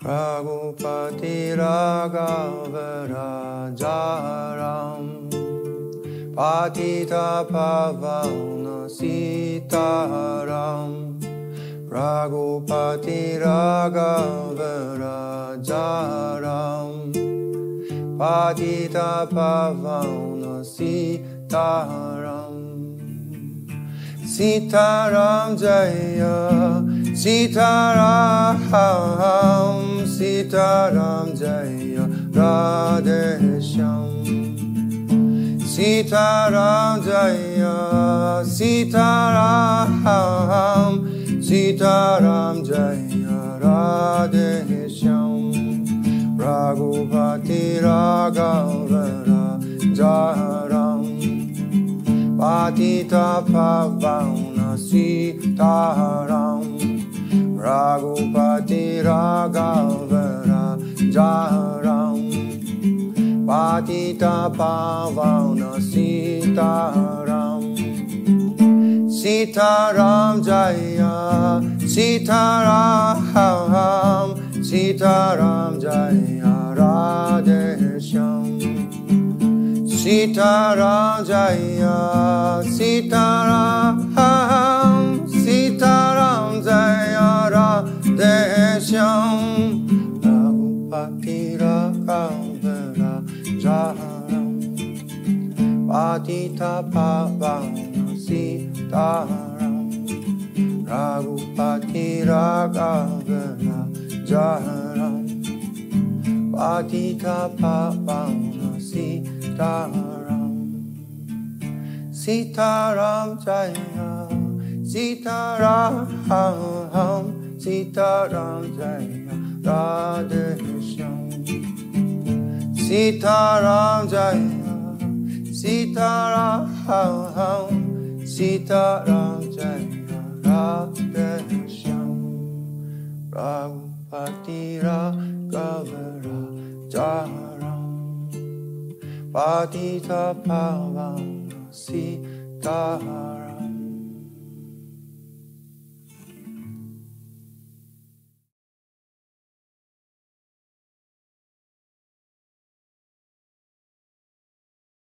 Raghupati Raghavarajaram Patita Pavana Sitaram Raghupati Raghavarajaram Patita Pavana Sitaram Sitaram Jaya Sitaram Sitaram Jaya Radhe Shyam Sitaram Jaya Sitaram Sitaram Jaya Radhe Shyam Raghupati Raghavara Patita Pavana Sitaram Raghupati Raghavara Jaram. Patita Pavana Sitaram Sitaram Jaya Sitaram Sitaram Jaya Radhe Shyam Sitaram Jaya Sitaram Sitaram Jaya Radhe Shyam Raghupati Raghavara Jaram Patita Pavana Sitaram. Raghupati Raghavara Jaram Patita Pavana Sitaram. Sitaram Jaya. Sitaram Sitaram Jaya. Radhe Shyam Sitaram Jaya. Sitaram Sitaram Jaya. Radhe Shyam Raghupati Raghavara Jaram Patita Pavana Sitaram